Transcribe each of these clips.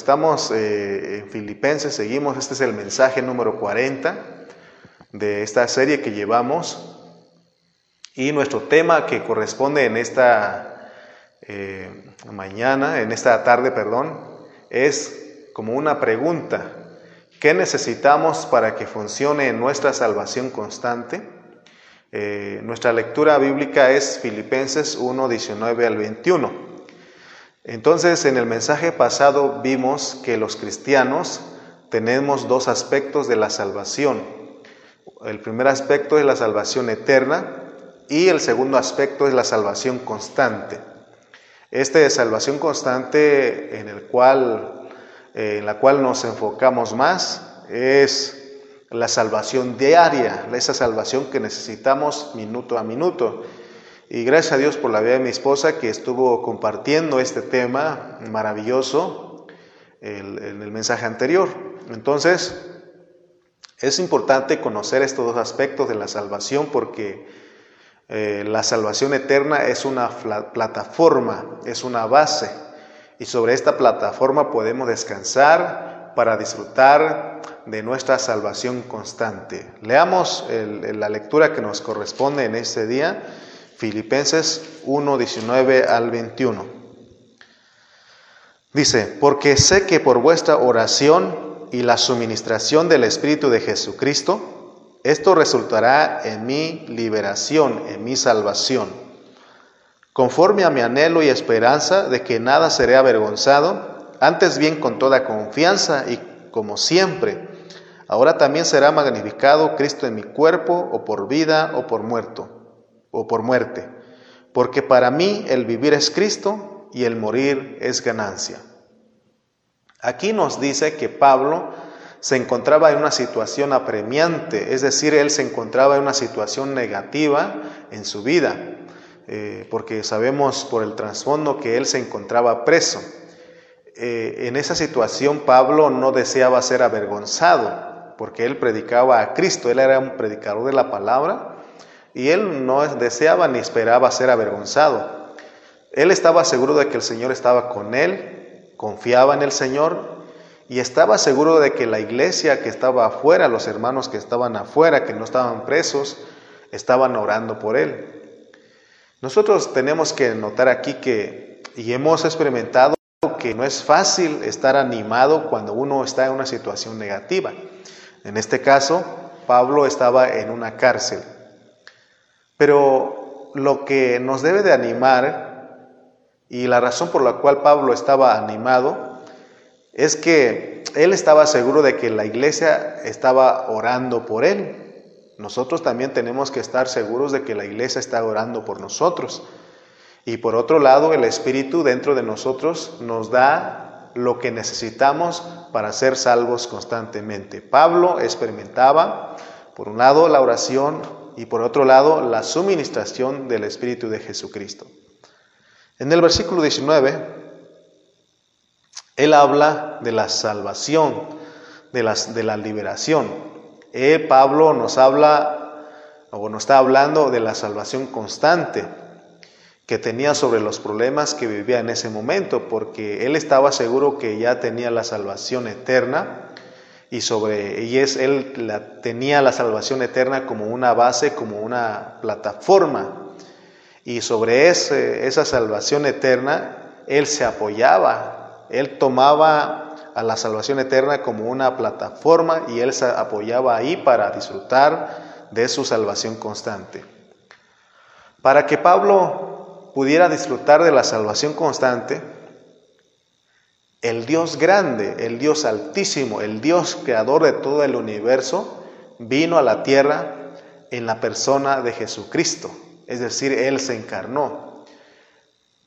estamos eh, en Filipenses, seguimos, este es el mensaje número 40 de esta serie que llevamos. Y nuestro tema que corresponde en esta eh, mañana, en esta tarde, perdón, es como una pregunta. ¿Qué necesitamos para que funcione nuestra salvación constante? Eh, nuestra lectura bíblica es Filipenses 1, 19 al 21. Entonces, en el mensaje pasado vimos que los cristianos tenemos dos aspectos de la salvación. El primer aspecto es la salvación eterna y el segundo aspecto es la salvación constante. Este de salvación constante en el cual eh, en la cual nos enfocamos más es la salvación diaria, esa salvación que necesitamos minuto a minuto. Y gracias a Dios por la vida de mi esposa que estuvo compartiendo este tema maravilloso en el mensaje anterior. Entonces, es importante conocer estos dos aspectos de la salvación porque eh, la salvación eterna es una plataforma, es una base y sobre esta plataforma podemos descansar para disfrutar de nuestra salvación constante. Leamos la lectura que nos corresponde en este día, Filipenses 1, 19 al 21. Dice, porque sé que por vuestra oración y la suministración del Espíritu de Jesucristo, esto resultará en mi liberación, en mi salvación conforme a mi anhelo y esperanza de que nada seré avergonzado, antes bien con toda confianza y como siempre. Ahora también será magnificado Cristo en mi cuerpo, o por vida, o por muerto, o por muerte. Porque para mí el vivir es Cristo y el morir es ganancia. Aquí nos dice que Pablo se encontraba en una situación apremiante, es decir, él se encontraba en una situación negativa en su vida. Eh, porque sabemos por el trasfondo que él se encontraba preso. Eh, en esa situación Pablo no deseaba ser avergonzado, porque él predicaba a Cristo, él era un predicador de la palabra, y él no deseaba ni esperaba ser avergonzado. Él estaba seguro de que el Señor estaba con él, confiaba en el Señor y estaba seguro de que la iglesia que estaba afuera, los hermanos que estaban afuera, que no estaban presos, estaban orando por él. Nosotros tenemos que notar aquí que, y hemos experimentado que no es fácil estar animado cuando uno está en una situación negativa. En este caso, Pablo estaba en una cárcel. Pero lo que nos debe de animar y la razón por la cual Pablo estaba animado es que él estaba seguro de que la iglesia estaba orando por él. Nosotros también tenemos que estar seguros de que la iglesia está orando por nosotros. Y por otro lado, el Espíritu dentro de nosotros nos da lo que necesitamos para ser salvos constantemente. Pablo experimentaba, por un lado, la oración y por otro lado, la suministración del Espíritu de Jesucristo. En el versículo 19, él habla de la salvación, de, la liberación. Eh, Pablo nos habla o nos está hablando de la salvación constante que tenía sobre los problemas que vivía en ese momento, porque él estaba seguro que ya tenía la salvación eterna y sobre y es él tenía la salvación eterna como una base, como una plataforma. Y sobre ese, esa salvación eterna él se apoyaba, él tomaba a la salvación eterna como una plataforma y él se apoyaba ahí para disfrutar de su salvación constante. Para que Pablo pudiera disfrutar de la salvación constante, el Dios grande, el Dios altísimo, el Dios creador de todo el universo, vino a la tierra en la persona de Jesucristo, es decir, Él se encarnó.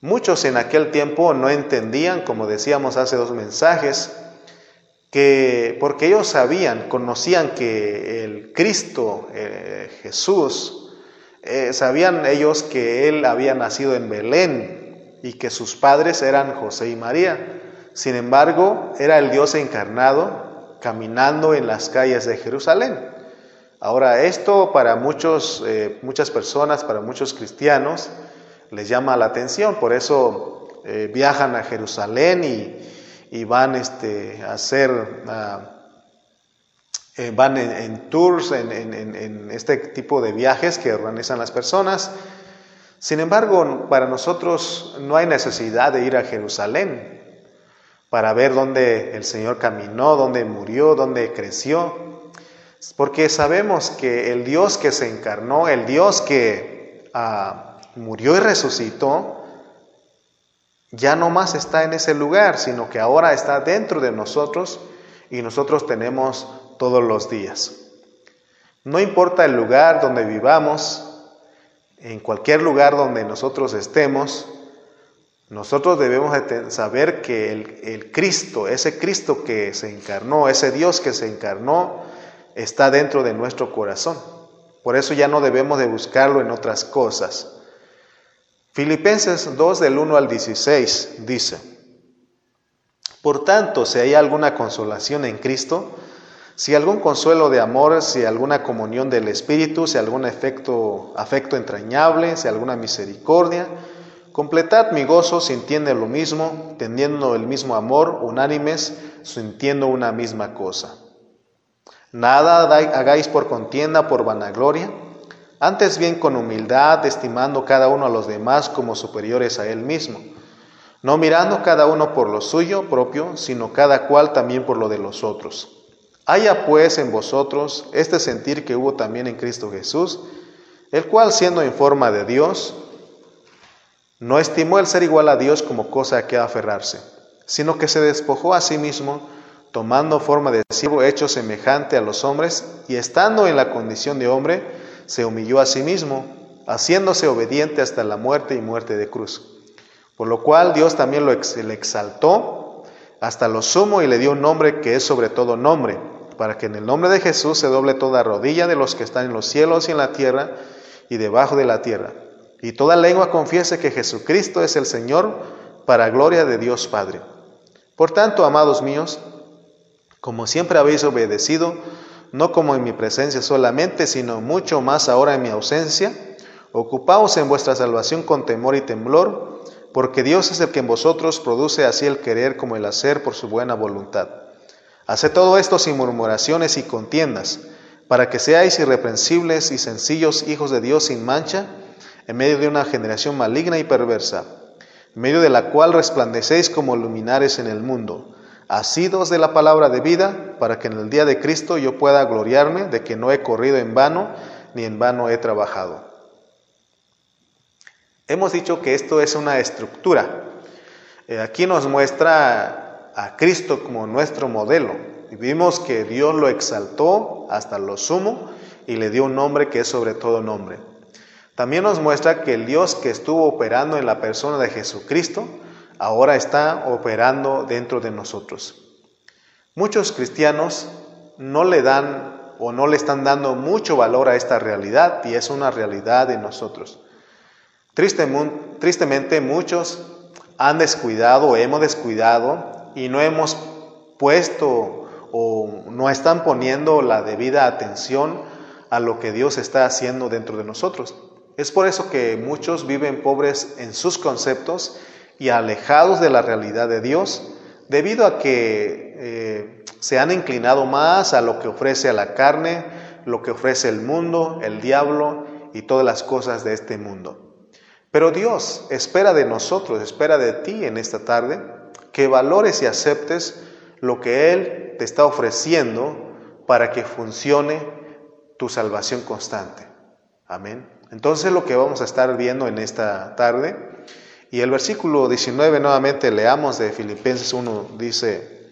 Muchos en aquel tiempo no entendían, como decíamos hace dos mensajes, que porque ellos sabían, conocían que el Cristo, eh, Jesús, eh, sabían ellos que él había nacido en Belén y que sus padres eran José y María. Sin embargo, era el Dios encarnado caminando en las calles de Jerusalén. Ahora, esto para muchos, eh, muchas personas, para muchos cristianos, les llama la atención, por eso eh, viajan a Jerusalén y, van este, a hacer, eh, van en, tours, en, este tipo de viajes que organizan las personas. Sin embargo, para nosotros no hay necesidad de ir a Jerusalén para ver dónde el Señor caminó, dónde murió, dónde creció, porque sabemos que el Dios que se encarnó, el Dios que ah, murió y resucitó, ya no más está en ese lugar, sino que ahora está dentro de nosotros y nosotros tenemos todos los días. No importa el lugar donde vivamos, en cualquier lugar donde nosotros estemos, nosotros debemos saber que el, Cristo, ese Cristo que se encarnó, ese Dios que se encarnó, está dentro de nuestro corazón. Por eso ya no debemos de buscarlo en otras cosas. Filipenses 2 del 1 al 16 dice, Por tanto, si hay alguna consolación en Cristo, si algún consuelo de amor, si alguna comunión del Espíritu, si algún afecto, afecto entrañable, si alguna misericordia, completad mi gozo sintiendo lo mismo, teniendo el mismo amor, unánimes, sintiendo una misma cosa. Nada hagáis por contienda, por vanagloria, antes bien con humildad, estimando cada uno a los demás como superiores a él mismo, no mirando cada uno por lo suyo propio, sino cada cual también por lo de los otros. Haya pues en vosotros este sentir que hubo también en Cristo Jesús, el cual siendo en forma de Dios, no estimó el ser igual a Dios como cosa a que aferrarse, sino que se despojó a sí mismo, tomando forma de siervo hecho semejante a los hombres, y estando en la condición de hombre, se humilló a sí mismo, haciéndose obediente hasta la muerte y muerte de cruz. Por lo cual Dios también lo le exaltó hasta lo sumo y le dio un nombre que es sobre todo nombre, para que en el nombre de Jesús se doble toda rodilla de los que están en los cielos y en la tierra y debajo de la tierra, y toda lengua confiese que Jesucristo es el Señor, para gloria de Dios Padre. Por tanto, amados míos, como siempre habéis obedecido, no como en mi presencia solamente, sino mucho más ahora en mi ausencia. Ocupaos en vuestra salvación con temor y temblor, porque Dios es el que en vosotros produce así el querer como el hacer por su buena voluntad. Haced todo esto sin murmuraciones y contiendas, para que seáis irreprensibles y sencillos hijos de Dios sin mancha, en medio de una generación maligna y perversa, en medio de la cual resplandecéis como luminares en el mundo asidos de la palabra de vida, para que en el día de Cristo yo pueda gloriarme de que no he corrido en vano, ni en vano he trabajado. Hemos dicho que esto es una estructura. Eh, aquí nos muestra a Cristo como nuestro modelo. Y vimos que Dios lo exaltó hasta lo sumo y le dio un nombre que es sobre todo nombre. También nos muestra que el Dios que estuvo operando en la persona de Jesucristo, ahora está operando dentro de nosotros. Muchos cristianos no le dan o no le están dando mucho valor a esta realidad y es una realidad de nosotros. Tristemente muchos han descuidado, hemos descuidado y no hemos puesto o no están poniendo la debida atención a lo que Dios está haciendo dentro de nosotros. Es por eso que muchos viven pobres en sus conceptos y alejados de la realidad de Dios, debido a que eh, se han inclinado más a lo que ofrece a la carne, lo que ofrece el mundo, el diablo y todas las cosas de este mundo. Pero Dios espera de nosotros, espera de ti en esta tarde, que valores y aceptes lo que Él te está ofreciendo para que funcione tu salvación constante. Amén. Entonces lo que vamos a estar viendo en esta tarde y el versículo 19 nuevamente leamos de Filipenses 1, dice,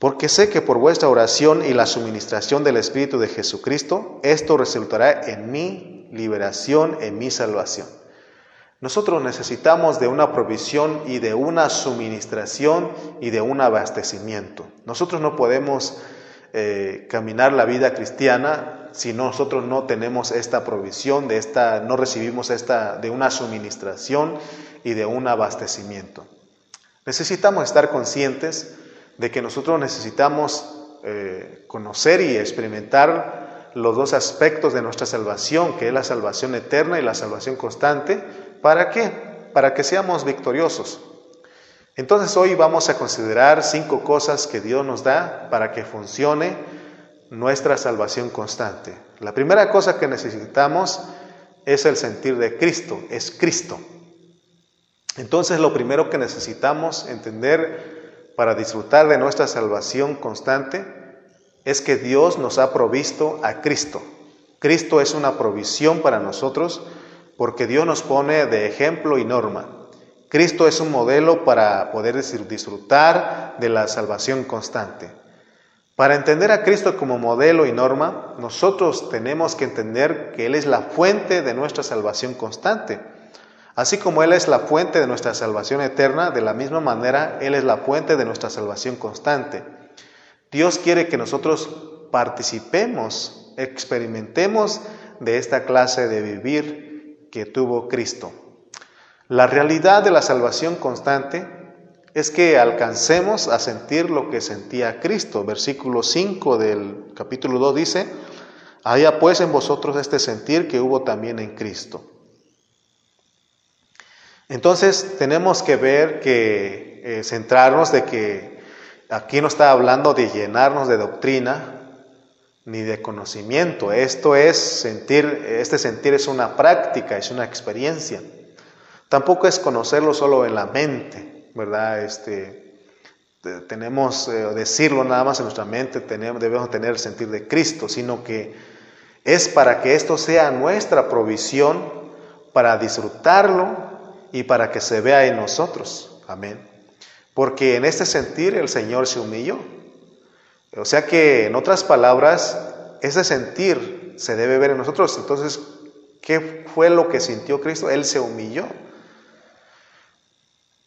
porque sé que por vuestra oración y la suministración del Espíritu de Jesucristo, esto resultará en mi liberación, en mi salvación. Nosotros necesitamos de una provisión y de una suministración y de un abastecimiento. Nosotros no podemos eh, caminar la vida cristiana si nosotros no tenemos esta provisión, de esta, no recibimos esta, de una suministración y de un abastecimiento. Necesitamos estar conscientes de que nosotros necesitamos eh, conocer y experimentar los dos aspectos de nuestra salvación, que es la salvación eterna y la salvación constante. ¿Para qué? Para que seamos victoriosos. Entonces hoy vamos a considerar cinco cosas que Dios nos da para que funcione nuestra salvación constante. La primera cosa que necesitamos es el sentir de Cristo, es Cristo. Entonces lo primero que necesitamos entender para disfrutar de nuestra salvación constante es que Dios nos ha provisto a Cristo. Cristo es una provisión para nosotros porque Dios nos pone de ejemplo y norma. Cristo es un modelo para poder disfrutar de la salvación constante. Para entender a Cristo como modelo y norma, nosotros tenemos que entender que Él es la fuente de nuestra salvación constante. Así como Él es la fuente de nuestra salvación eterna, de la misma manera Él es la fuente de nuestra salvación constante. Dios quiere que nosotros participemos, experimentemos de esta clase de vivir que tuvo Cristo. La realidad de la salvación constante es que alcancemos a sentir lo que sentía Cristo. Versículo 5 del capítulo 2 dice, haya pues en vosotros este sentir que hubo también en Cristo. Entonces tenemos que ver que, eh, centrarnos de que Aquí no está hablando de llenarnos de doctrina ni de conocimiento. Esto es sentir, este sentir es una práctica, es una experiencia. Tampoco es conocerlo solo en la mente, ¿verdad? Este, tenemos, eh, decirlo nada más en nuestra mente, tenemos, debemos tener el sentir de Cristo, sino que es para que esto sea nuestra provisión, para disfrutarlo y para que se vea en nosotros. Amén. Porque en este sentir el Señor se humilló. O sea que, en otras palabras, ese sentir se debe ver en nosotros. Entonces, ¿qué fue lo que sintió Cristo? Él se humilló.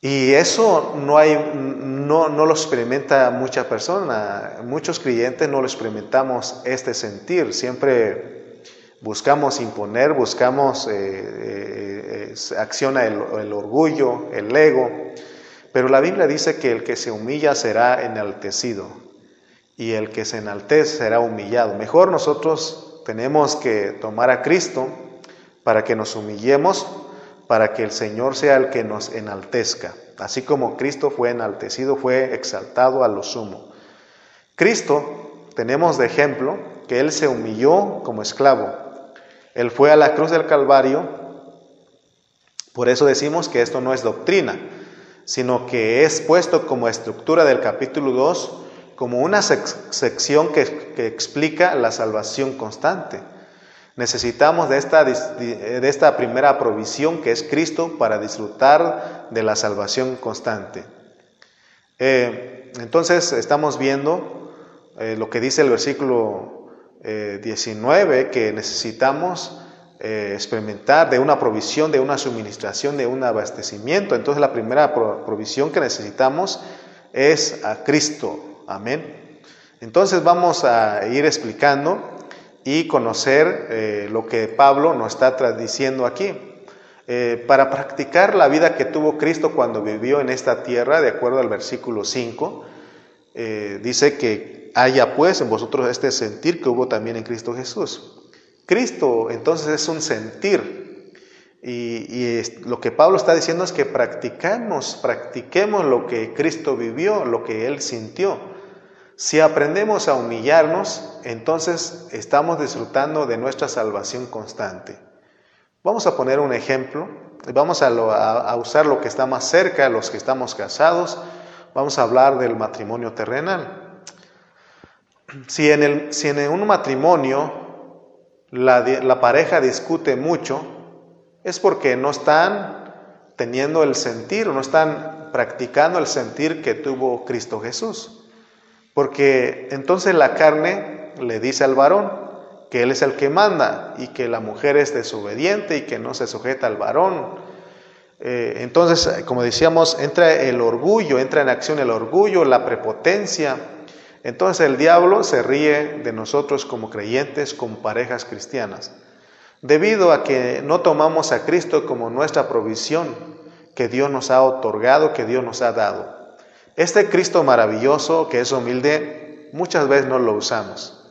Y eso no, hay, no, no lo experimenta mucha persona. Muchos creyentes no lo experimentamos este sentir. Siempre buscamos imponer, buscamos, eh, eh, eh, acciona el, el orgullo, el ego. Pero la Biblia dice que el que se humilla será enaltecido y el que se enaltece será humillado. Mejor nosotros tenemos que tomar a Cristo para que nos humillemos, para que el Señor sea el que nos enaltezca. Así como Cristo fue enaltecido, fue exaltado a lo sumo. Cristo, tenemos de ejemplo que Él se humilló como esclavo. Él fue a la cruz del Calvario. Por eso decimos que esto no es doctrina sino que es puesto como estructura del capítulo 2 como una sección que, explica la salvación constante. Necesitamos de esta, de esta primera provisión que es Cristo para disfrutar de la salvación constante. Eh, entonces estamos viendo eh, lo que dice el versículo 19, eh, que necesitamos eh, experimentar de una provisión, de una suministración, de un abastecimiento. Entonces la primera provisión que necesitamos es a Cristo. Amén. Entonces vamos a ir explicando y conocer eh, lo que Pablo nos está diciendo aquí. Eh, para practicar la vida que tuvo Cristo cuando vivió en esta tierra, de acuerdo al versículo 5, dice que haya pues en vosotros este sentir que hubo también en Cristo Jesús. Cristo entonces es un sentir. Y, lo que Pablo está diciendo es que practicamos, practiquemos lo que Cristo vivió, lo que Él sintió. Si aprendemos a humillarnos, entonces estamos disfrutando de nuestra salvación constante. Vamos a poner un ejemplo, vamos a, usar lo que está más cerca, los que estamos casados, vamos a hablar del matrimonio terrenal. Si en, el, si en un matrimonio la, pareja discute mucho, es porque no están teniendo el sentir, no están practicando el sentir que tuvo Cristo Jesús. Porque entonces la carne le dice al varón que él es el que manda y que la mujer es desobediente y que no se sujeta al varón. Eh, entonces, como decíamos, entra el orgullo, entra en acción el orgullo, la prepotencia, entonces el diablo se ríe de nosotros como creyentes, como parejas cristianas, debido a que no tomamos a Cristo como nuestra provisión que Dios nos ha otorgado, que Dios nos ha dado. Este Cristo maravilloso, que es humilde, muchas veces no lo usamos,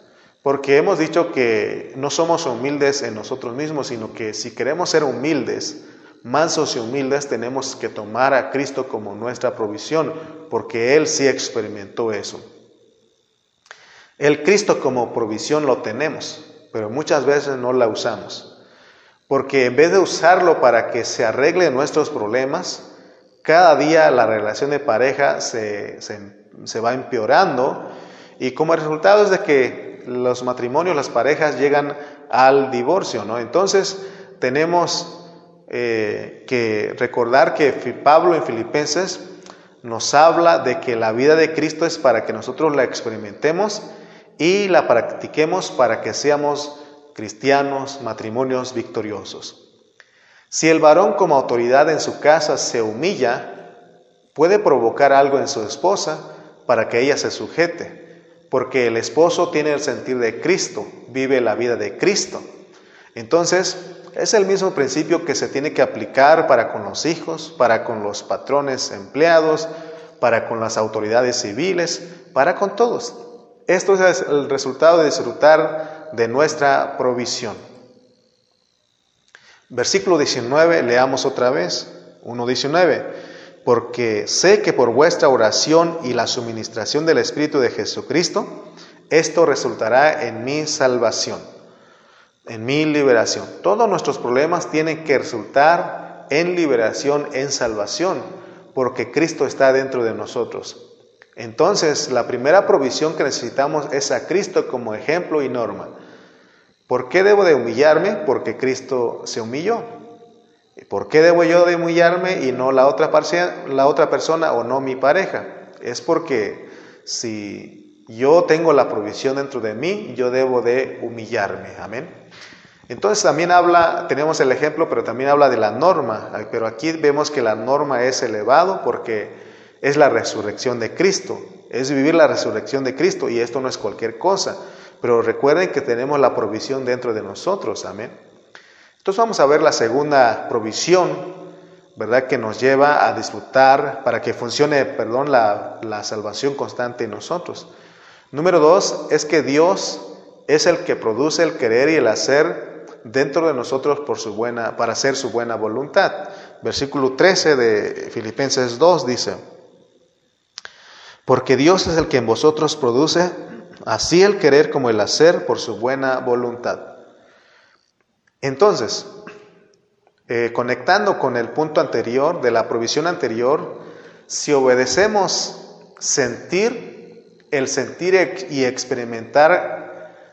porque hemos dicho que no somos humildes en nosotros mismos, sino que si queremos ser humildes, mansos y humildes, tenemos que tomar a Cristo como nuestra provisión, porque Él sí experimentó eso. El Cristo como provisión lo tenemos, pero muchas veces no la usamos. Porque en vez de usarlo para que se arreglen nuestros problemas, cada día la relación de pareja se, se va empeorando y como resultado es de que los matrimonios, las parejas llegan al divorcio, ¿no? Entonces tenemos eh, que recordar que Pablo en Filipenses nos habla de que la vida de Cristo es para que nosotros la experimentemos y la practiquemos para que seamos cristianos, matrimonios victoriosos. Si el varón como autoridad en su casa se humilla, puede provocar algo en su esposa para que ella se sujete, porque el esposo tiene el sentir de Cristo, vive la vida de Cristo. Entonces, es el mismo principio que se tiene que aplicar para con los hijos, para con los patrones empleados, para con las autoridades civiles, para con todos. Esto es el resultado de disfrutar de nuestra provisión. Versículo 19, leamos otra vez, 1.19, porque sé que por vuestra oración y la suministración del Espíritu de Jesucristo, esto resultará en mi salvación en mi liberación. Todos nuestros problemas tienen que resultar en liberación, en salvación, porque Cristo está dentro de nosotros. Entonces, la primera provisión que necesitamos es a Cristo como ejemplo y norma. ¿Por qué debo de humillarme? Porque Cristo se humilló. ¿Por qué debo yo de humillarme y no la otra, la otra persona o no mi pareja? Es porque si yo tengo la provisión dentro de mí, yo debo de humillarme. Amén. Entonces también habla, tenemos el ejemplo, pero también habla de la norma, pero aquí vemos que la norma es elevado porque es la resurrección de Cristo, es vivir la resurrección de Cristo y esto no es cualquier cosa, pero recuerden que tenemos la provisión dentro de nosotros, amén. Entonces vamos a ver la segunda provisión, ¿verdad? Que nos lleva a disfrutar para que funcione, perdón, la, la salvación constante en nosotros. Número dos es que Dios es el que produce el querer y el hacer dentro de nosotros por su buena, para hacer su buena voluntad. Versículo 13 de Filipenses 2 dice, porque Dios es el que en vosotros produce así el querer como el hacer por su buena voluntad. Entonces, eh, conectando con el punto anterior, de la provisión anterior, si obedecemos sentir, el sentir y experimentar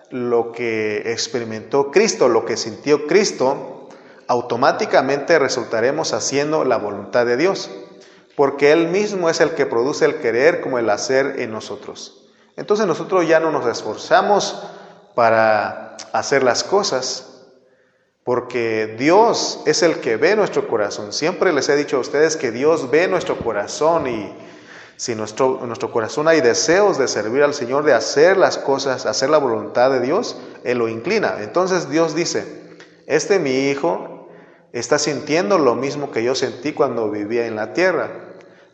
lo que experimentó Cristo, lo que sintió Cristo, automáticamente resultaremos haciendo la voluntad de Dios, porque Él mismo es el que produce el querer como el hacer en nosotros. Entonces nosotros ya no nos esforzamos para hacer las cosas, porque Dios es el que ve nuestro corazón. Siempre les he dicho a ustedes que Dios ve nuestro corazón y si nuestro, en nuestro corazón hay deseos de servir al Señor, de hacer las cosas, hacer la voluntad de Dios, Él lo inclina. Entonces Dios dice, este mi hijo está sintiendo lo mismo que yo sentí cuando vivía en la tierra.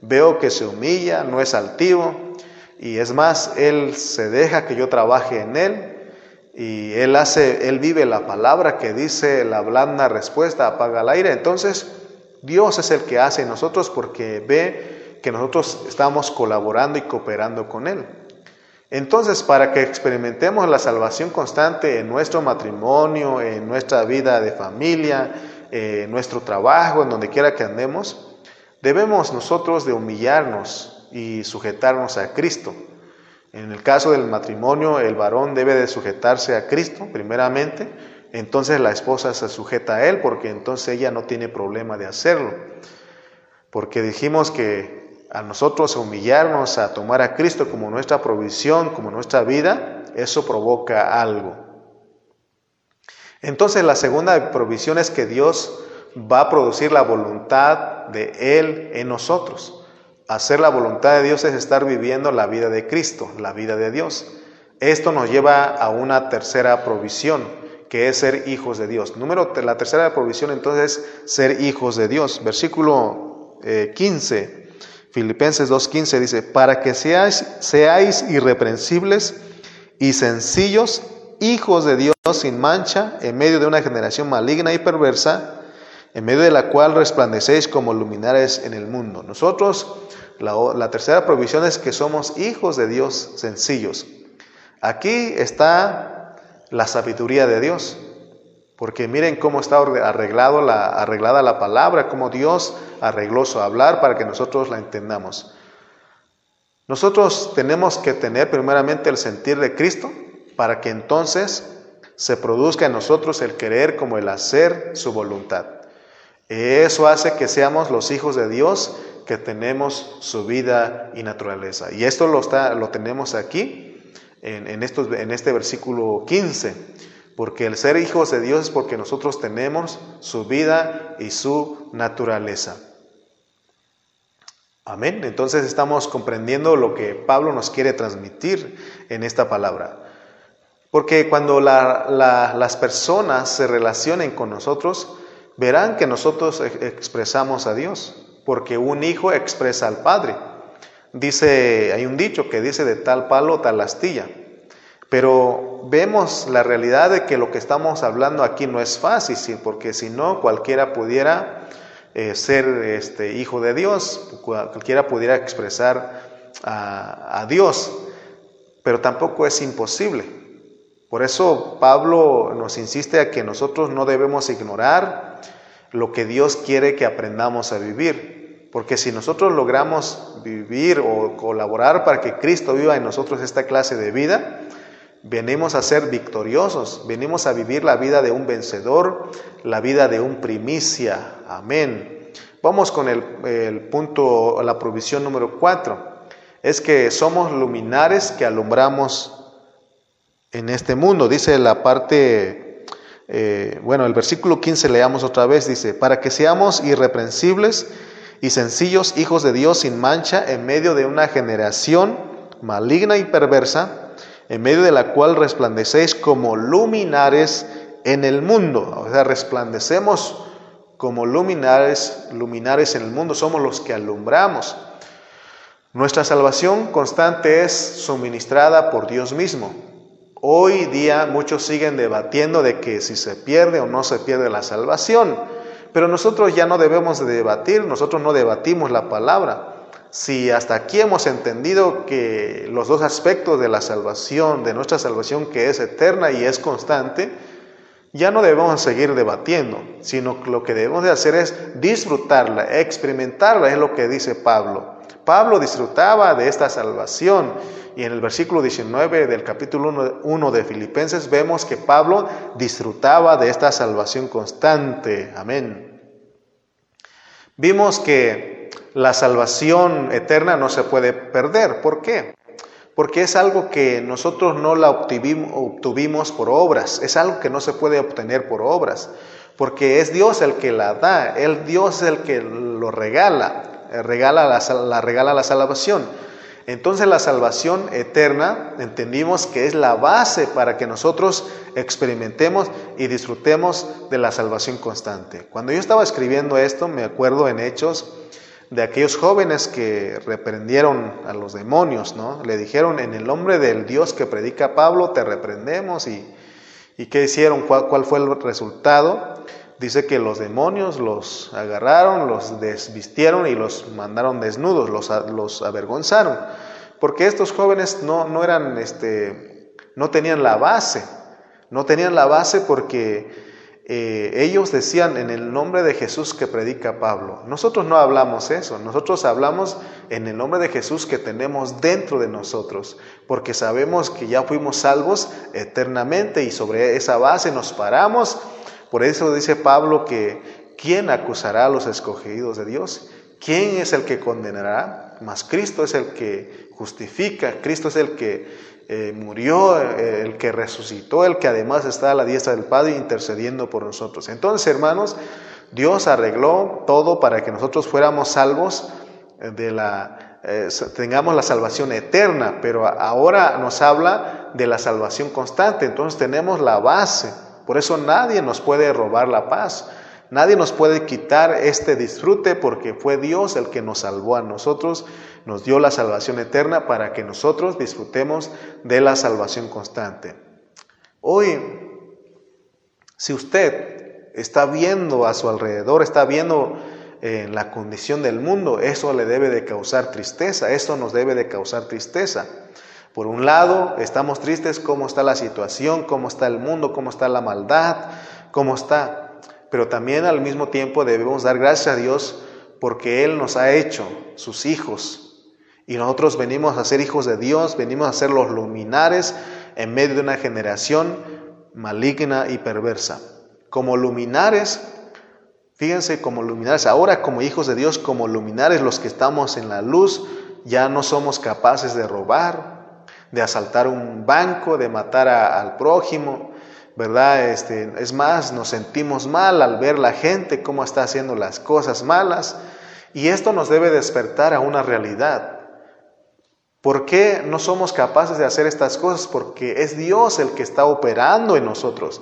Veo que se humilla, no es altivo, y es más, Él se deja que yo trabaje en Él, y Él hace, Él vive la palabra que dice la blanda respuesta, apaga el aire. Entonces, Dios es el que hace en nosotros porque ve que nosotros estamos colaborando y cooperando con Él. Entonces, para que experimentemos la salvación constante en nuestro matrimonio, en nuestra vida de familia, en nuestro trabajo, en donde quiera que andemos, debemos nosotros de humillarnos y sujetarnos a Cristo. En el caso del matrimonio, el varón debe de sujetarse a Cristo primeramente, entonces la esposa se sujeta a Él porque entonces ella no tiene problema de hacerlo. Porque dijimos que a nosotros humillarnos, a tomar a Cristo como nuestra provisión, como nuestra vida, eso provoca algo. Entonces la segunda provisión es que Dios va a producir la voluntad de Él en nosotros. Hacer la voluntad de Dios es estar viviendo la vida de Cristo, la vida de Dios. Esto nos lleva a una tercera provisión, que es ser hijos de Dios. Número, la tercera provisión entonces es ser hijos de Dios. Versículo 15 eh, Filipenses 2.15 dice, para que seáis, seáis irreprensibles y sencillos, hijos de Dios sin mancha, en medio de una generación maligna y perversa, en medio de la cual resplandecéis como luminares en el mundo. Nosotros, la, tercera provisión es que somos hijos de Dios sencillos. Aquí está la sabiduría de Dios. Porque miren cómo está arreglado la, arreglada la palabra, cómo Dios arregló su hablar para que nosotros la entendamos. Nosotros tenemos que tener primeramente el sentir de Cristo para que entonces se produzca en nosotros el querer como el hacer su voluntad. Eso hace que seamos los hijos de Dios que tenemos su vida y naturaleza. Y esto lo, está, lo tenemos aquí en, en, estos, en este versículo 15 porque el ser hijos de Dios es porque nosotros tenemos su vida y su naturaleza. Amén. Entonces estamos comprendiendo lo que Pablo nos quiere transmitir en esta palabra. Porque cuando las personas se relacionen con nosotros, verán que nosotros expresamos a Dios, porque un hijo expresa al Padre. Dice, hay un dicho que dice de tal palo, tal astilla. Pero vemos la realidad de que lo que estamos hablando aquí no es fácil, porque si no, cualquiera pudiera eh, ser este, hijo de Dios, cualquiera pudiera expresar a, a Dios, pero tampoco es imposible. Por eso Pablo nos insiste a que nosotros no debemos ignorar lo que Dios quiere que aprendamos a vivir. Porque si nosotros logramos vivir o colaborar para que Cristo viva en nosotros esta clase de vida, Venimos a ser victoriosos, venimos a vivir la vida de un vencedor, la vida de un primicia. Amén. Vamos con el, punto, la provisión número cuatro. Es que somos luminares que alumbramos en este mundo. Dice la parte, eh, bueno, el versículo 15 leamos otra vez, dice, para que seamos irreprensibles y sencillos hijos de Dios sin mancha en medio de una generación maligna y perversa en medio de la cual resplandecéis como luminares en el mundo. O sea, resplandecemos como luminares, luminares en el mundo, somos los que alumbramos. Nuestra salvación constante es suministrada por Dios mismo. Hoy día muchos siguen debatiendo de que si se pierde o no se pierde la salvación, pero nosotros ya no debemos de debatir, nosotros no debatimos la palabra. Si hasta aquí hemos entendido que los dos aspectos de la salvación, de nuestra salvación que es eterna y es constante, ya no debemos seguir debatiendo, sino que lo que debemos de hacer es disfrutarla, experimentarla, es lo que dice Pablo. Pablo disfrutaba de esta salvación y en el versículo 19 del capítulo 1 de Filipenses vemos que Pablo disfrutaba de esta salvación constante. Amén. Vimos que la salvación eterna no se puede perder. ¿Por qué? Porque es algo que nosotros no la obtuvimos, por obras, es algo que no se puede obtener por obras, porque es Dios el que la da, el Dios el que lo regala, eh, regala la, la regala la salvación. Entonces la salvación eterna entendimos que es la base para que nosotros experimentemos y disfrutemos de la salvación constante. Cuando yo estaba escribiendo esto, me acuerdo en Hechos de aquellos jóvenes que reprendieron a los demonios, ¿no? Le dijeron, en el nombre del Dios que predica Pablo, te reprendemos. ¿Y, y qué hicieron? ¿Cuál, ¿Cuál fue el resultado? Dice que los demonios los agarraron, los desvistieron y los mandaron desnudos, los, los avergonzaron. Porque estos jóvenes no, no eran, este, no tenían la base, no tenían la base porque eh, ellos decían en el nombre de Jesús que predica Pablo. Nosotros no hablamos eso, nosotros hablamos en el nombre de Jesús que tenemos dentro de nosotros, porque sabemos que ya fuimos salvos eternamente y sobre esa base nos paramos. Por eso dice Pablo que ¿quién acusará a los escogidos de Dios? ¿Quién es el que condenará? Mas Cristo es el que justifica, Cristo es el que eh, murió, eh, el que resucitó, el que además está a la diestra del Padre intercediendo por nosotros. Entonces, hermanos, Dios arregló todo para que nosotros fuéramos salvos eh, de la, tengamos la salvación eterna, pero ahora nos habla de la salvación constante. Entonces tenemos la base. Por eso nadie nos puede robar la paz. Nadie nos puede quitar este disfrute porque fue Dios el que nos salvó a nosotros nos dio la salvación eterna para que nosotros disfrutemos de la salvación constante. Hoy, si usted está viendo a su alrededor, está viendo en la condición del mundo, eso le debe de causar tristeza, eso nos debe de causar tristeza. Por un lado, estamos tristes cómo está la situación, cómo está el mundo, cómo está la maldad, cómo está. Pero también al mismo tiempo debemos dar gracias a Dios porque Él nos ha hecho sus hijos. Y nosotros venimos a ser hijos de Dios, venimos a ser los luminares en medio de una generación maligna y perversa. Como luminares Fíjense como luminares, ahora como hijos de Dios, como luminares, los que estamos en la luz, ya no somos capaces de robar, de asaltar un banco, de matar al prójimo, ¿verdad? Este, es más, nos sentimos mal al ver la gente cómo está haciendo las cosas malas y esto nos debe despertar a una realidad. ¿Por qué no somos capaces de hacer estas cosas? Porque es Dios el que está operando en nosotros.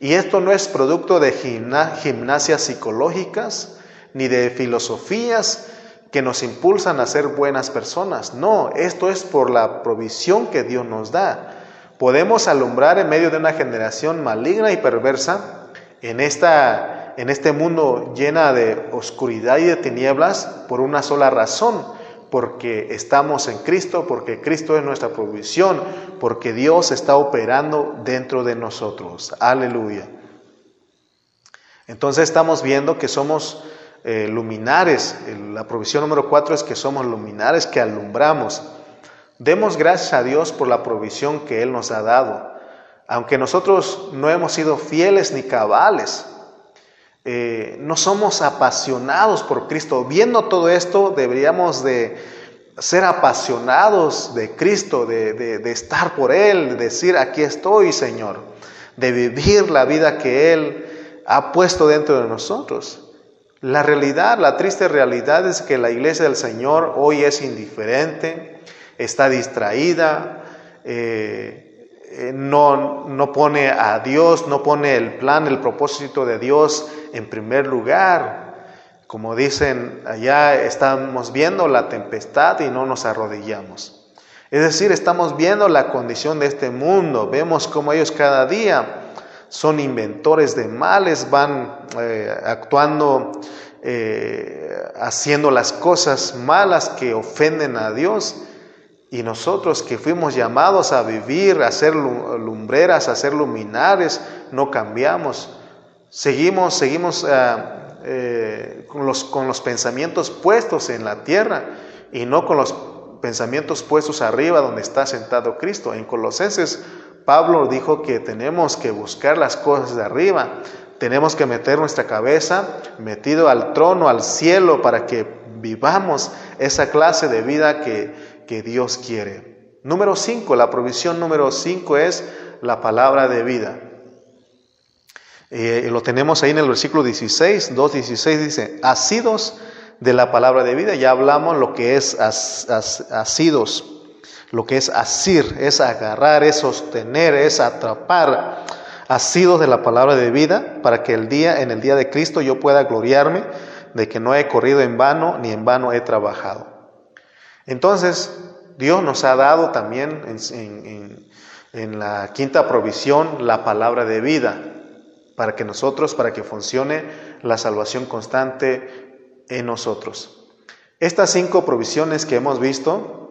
Y esto no es producto de gimnasias psicológicas ni de filosofías que nos impulsan a ser buenas personas. No, esto es por la provisión que Dios nos da. Podemos alumbrar en medio de una generación maligna y perversa en, esta, en este mundo llena de oscuridad y de tinieblas por una sola razón, porque estamos en Cristo, porque Cristo es nuestra provisión, porque Dios está operando dentro de nosotros. Aleluya. Entonces estamos viendo que somos eh, luminares. La provisión número cuatro es que somos luminares que alumbramos. Demos gracias a Dios por la provisión que Él nos ha dado. Aunque nosotros no hemos sido fieles ni cabales, eh, no somos apasionados por Cristo. Viendo todo esto, deberíamos de ser apasionados de Cristo, de, de, estar por Él, de decir, aquí estoy, Señor, de vivir la vida que Él ha puesto dentro de nosotros. La realidad, la triste realidad es que la iglesia del Señor hoy es indiferente, está distraída, eh, eh, no, no pone a Dios, no pone el plan, el propósito de Dios en primer lugar. Como dicen allá, estamos viendo la tempestad y no nos arrodillamos. Es decir, estamos viendo la condición de este mundo, vemos cómo ellos cada día son inventores de males, van eh, actuando, eh, haciendo las cosas malas que ofenden a Dios y nosotros que fuimos llamados a vivir, a ser lumbreras, a ser luminares, no cambiamos. Seguimos, seguimos eh, con, los, con los pensamientos puestos en la tierra y no con los pensamientos puestos arriba donde está sentado Cristo. En Colosenses, Pablo dijo que tenemos que buscar las cosas de arriba, tenemos que meter nuestra cabeza metido al trono, al cielo, para que vivamos esa clase de vida que, que Dios quiere. Número 5, la provisión número 5 es la palabra de vida. Eh, lo tenemos ahí en el versículo 16, 2.16 dice, asidos de la palabra de vida. Ya hablamos lo que es asidos, lo que es asir, es agarrar, es sostener, es atrapar. Asidos de la palabra de vida para que el día, en el día de Cristo, yo pueda gloriarme de que no he corrido en vano ni en vano he trabajado. Entonces, Dios nos ha dado también en, la quinta provisión la palabra de vida para que nosotros, para que funcione la salvación constante en nosotros. Estas cinco provisiones que hemos visto,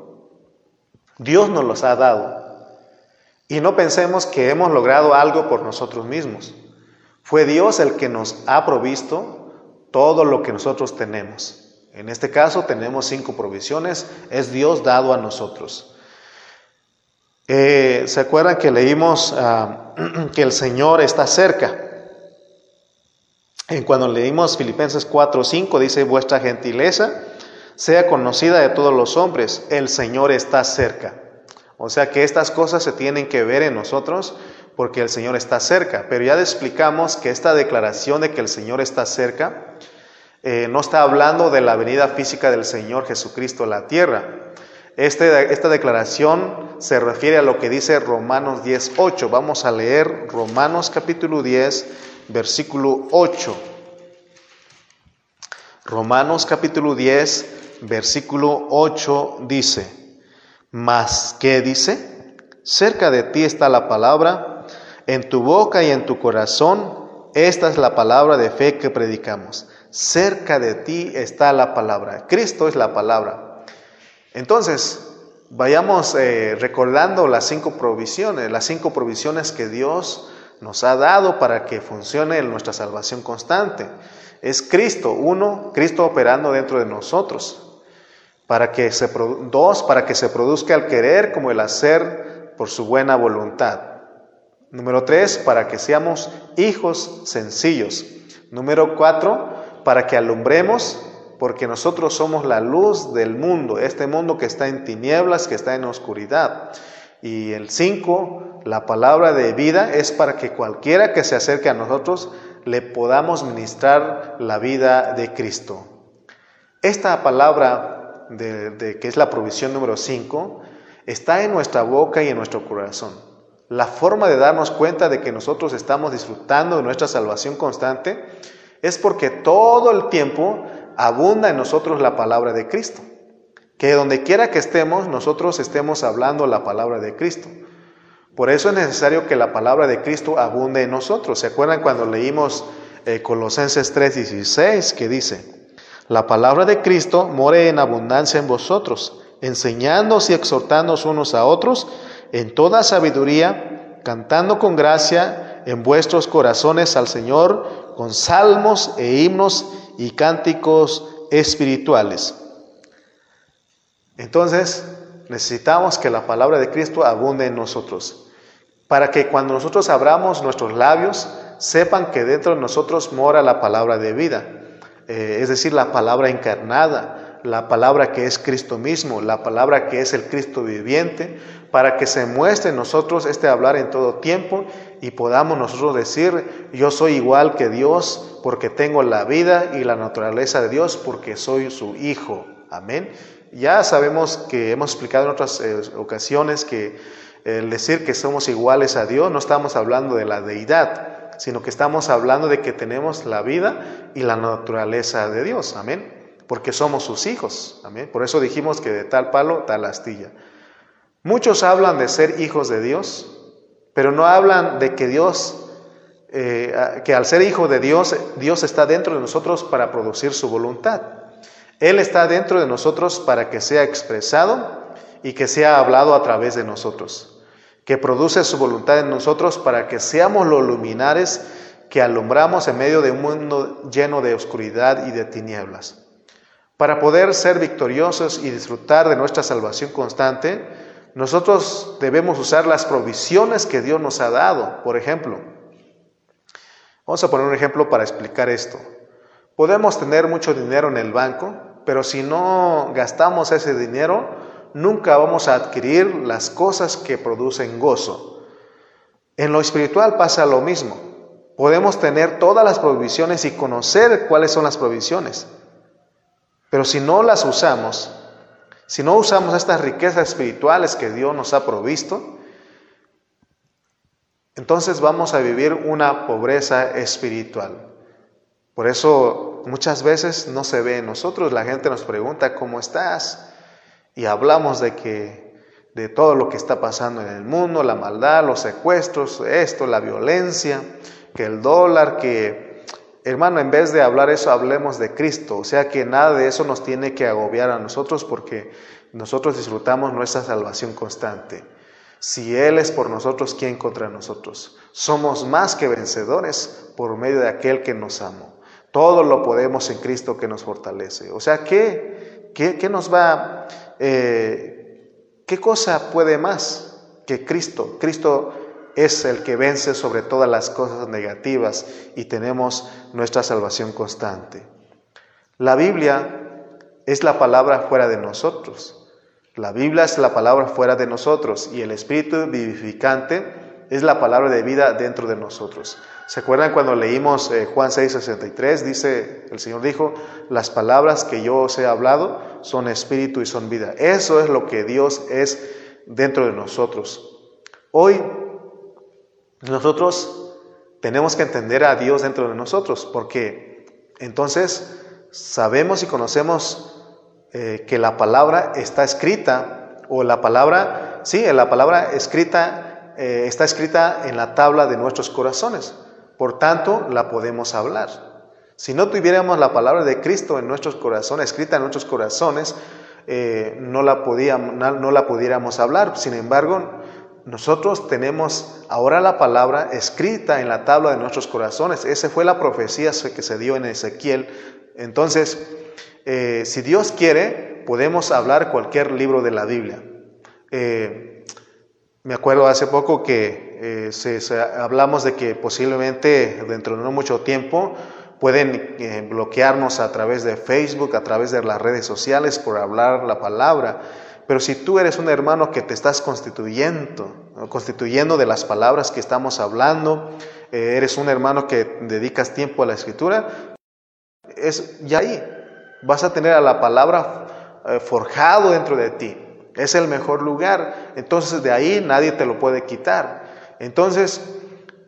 Dios nos los ha dado. Y no pensemos que hemos logrado algo por nosotros mismos. Fue Dios el que nos ha provisto todo lo que nosotros tenemos. En este caso tenemos cinco provisiones, es Dios dado a nosotros. Eh, ¿Se acuerdan que leímos ah, que el Señor está cerca? Cuando leímos Filipenses 4, 5, dice, vuestra gentileza sea conocida de todos los hombres, el Señor está cerca. O sea que estas cosas se tienen que ver en nosotros porque el Señor está cerca. Pero ya explicamos que esta declaración de que el Señor está cerca eh, no está hablando de la venida física del Señor Jesucristo a la tierra. Este, esta declaración se refiere a lo que dice Romanos 10.8. Vamos a leer Romanos capítulo 10, versículo 8. Romanos capítulo 10, versículo 8 dice, mas ¿qué dice? Cerca de ti está la palabra, en tu boca y en tu corazón, esta es la palabra de fe que predicamos. Cerca de ti está la palabra. Cristo es la palabra. Entonces, vayamos eh, recordando las cinco provisiones, las cinco provisiones que Dios nos ha dado para que funcione nuestra salvación constante. Es Cristo, uno, Cristo operando dentro de nosotros. Para que se, dos, para que se produzca el querer como el hacer por su buena voluntad. Número tres, para que seamos hijos sencillos. Número cuatro, para que alumbremos, porque nosotros somos la luz del mundo, este mundo que está en tinieblas, que está en oscuridad. Y el cinco, la palabra de vida es para que cualquiera que se acerque a nosotros le podamos ministrar la vida de Cristo. Esta palabra de, que es la provisión número cinco está en nuestra boca y en nuestro corazón. La forma de darnos cuenta de que nosotros estamos disfrutando de nuestra salvación constante es porque todo el tiempo abunda en nosotros la palabra de Cristo. Que donde quiera que estemos, nosotros estemos hablando la palabra de Cristo. Por eso es necesario que la palabra de Cristo abunde en nosotros. ¿Se acuerdan cuando leímos eh, Colosenses 3:16 que dice, la palabra de Cristo more en abundancia en vosotros, enseñándoos y exhortándoos unos a otros en toda sabiduría, cantando con gracia en vuestros corazones al Señor con salmos e himnos y cánticos espirituales. Entonces, necesitamos que la palabra de Cristo abunde en nosotros, para que cuando nosotros abramos nuestros labios, sepan que dentro de nosotros mora la palabra de vida, eh, es decir, la palabra encarnada, la palabra que es Cristo mismo, la palabra que es el Cristo viviente, para que se muestre en nosotros este hablar en todo tiempo y podamos nosotros decir, yo soy igual que Dios porque tengo la vida y la naturaleza de Dios porque soy su hijo. Amén. Ya sabemos que hemos explicado en otras eh, ocasiones que el decir que somos iguales a Dios no estamos hablando de la deidad, sino que estamos hablando de que tenemos la vida y la naturaleza de Dios. Amén porque somos sus hijos. Amén. Por eso dijimos que de tal palo, tal astilla. Muchos hablan de ser hijos de Dios, pero no hablan de que Dios, eh, que al ser hijo de Dios, Dios está dentro de nosotros para producir su voluntad. Él está dentro de nosotros para que sea expresado y que sea hablado a través de nosotros, que produce su voluntad en nosotros para que seamos los luminares que alumbramos en medio de un mundo lleno de oscuridad y de tinieblas. Para poder ser victoriosos y disfrutar de nuestra salvación constante, nosotros debemos usar las provisiones que Dios nos ha dado. Por ejemplo, vamos a poner un ejemplo para explicar esto. Podemos tener mucho dinero en el banco, pero si no gastamos ese dinero, nunca vamos a adquirir las cosas que producen gozo. En lo espiritual pasa lo mismo. Podemos tener todas las provisiones y conocer cuáles son las provisiones. Pero si no las usamos, si no usamos estas riquezas espirituales que Dios nos ha provisto, entonces vamos a vivir una pobreza espiritual. Por eso muchas veces no se ve en nosotros, la gente nos pregunta, ¿cómo estás? Y hablamos de que de todo lo que está pasando en el mundo, la maldad, los secuestros, esto, la violencia, que el dólar, que Hermano, en vez de hablar eso, hablemos de Cristo. O sea que nada de eso nos tiene que agobiar a nosotros porque nosotros disfrutamos nuestra salvación constante. Si Él es por nosotros, ¿quién contra nosotros? Somos más que vencedores por medio de aquel que nos amó. Todo lo podemos en Cristo que nos fortalece. O sea, ¿qué, qué, nos va, eh, qué cosa puede más que Cristo? Cristo es el que vence sobre todas las cosas negativas y tenemos nuestra salvación constante. La Biblia es la palabra fuera de nosotros. La Biblia es la palabra fuera de nosotros y el Espíritu vivificante es la palabra de vida dentro de nosotros. ¿Se acuerdan cuando leímos eh, Juan 6:63? Dice, el Señor dijo, las palabras que yo os he hablado son espíritu y son vida. Eso es lo que Dios es dentro de nosotros. Hoy nosotros tenemos que entender a Dios dentro de nosotros, porque entonces sabemos y conocemos eh, que la palabra está escrita, o la palabra, sí, la palabra escrita eh, está escrita en la tabla de nuestros corazones. Por tanto, la podemos hablar. Si no tuviéramos la palabra de Cristo en nuestros corazones, escrita en nuestros corazones, eh, no, la podíamos, pudiéramos hablar. Sin embargo, nosotros tenemos ahora la palabra escrita en la tabla de nuestros corazones. Esa fue la profecía que se dio en Ezequiel. Entonces, eh, si Dios quiere, podemos hablar cualquier libro de la Biblia. Me acuerdo hace poco que hablamos de que posiblemente dentro de no mucho tiempo pueden eh, bloquearnos a través de Facebook, a través de las redes sociales por hablar la palabra. Pero si tú eres un hermano que te estás constituyendo, constituyendo de las palabras que estamos hablando, eh, eres un hermano que dedicas tiempo a la escritura, es ya ahí vas a tener a la palabra eh, forjado dentro de ti. Es el mejor lugar. Entonces de ahí nadie te lo puede quitar. Entonces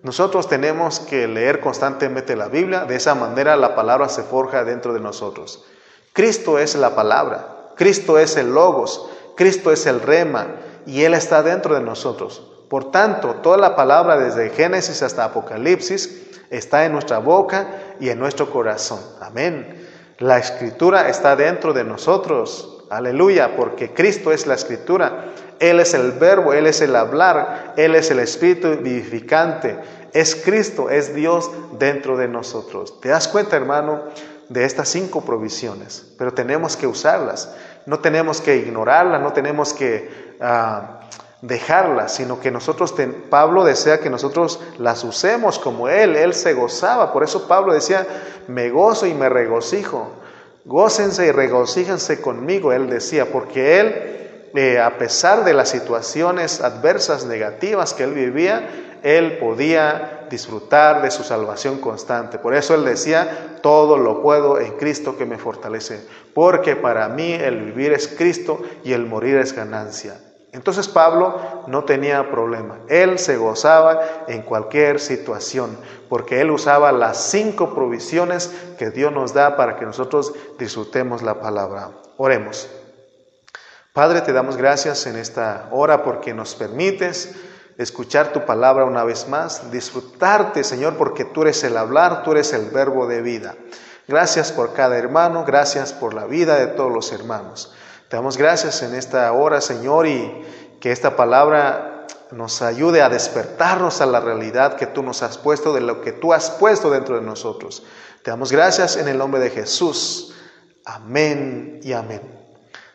nosotros tenemos que leer constantemente la Biblia, de esa manera la palabra se forja dentro de nosotros. Cristo es la palabra, Cristo es el logos, Cristo es el rema y Él está dentro de nosotros. Por tanto, toda la palabra desde Génesis hasta Apocalipsis está en nuestra boca y en nuestro corazón. Amén. La escritura está dentro de nosotros. Aleluya, porque Cristo es la escritura. Él es el verbo, Él es el hablar, Él es el espíritu vivificante. Es Cristo, es Dios dentro de nosotros. ¿Te das cuenta, hermano, de estas cinco provisiones? Pero tenemos que usarlas. No tenemos que ignorarlas, no tenemos que ah, dejarlas, sino que nosotros, Pablo desea que nosotros las usemos como Él. Él se gozaba. Por eso Pablo decía, me gozo y me regocijo. Gócense y regocíjense conmigo, Él decía, porque Él eh, a pesar de las situaciones adversas, negativas que él vivía, él podía disfrutar de su salvación constante. Por eso él decía, todo lo puedo en Cristo que me fortalece, porque para mí el vivir es Cristo y el morir es ganancia. Entonces Pablo no tenía problema, él se gozaba en cualquier situación, porque él usaba las cinco provisiones que Dios nos da para que nosotros disfrutemos la palabra. Oremos. Padre, te damos gracias en esta hora porque nos permites escuchar tu palabra una vez más, disfrutarte, Señor, porque tú eres el hablar, tú eres el verbo de vida. Gracias por cada hermano, gracias por la vida de todos los hermanos. Te damos gracias en esta hora, Señor, y que esta palabra nos ayude a despertarnos a la realidad que tú nos has puesto, de lo que tú has puesto dentro de nosotros. Te damos gracias en el nombre de Jesús. Amén y amén.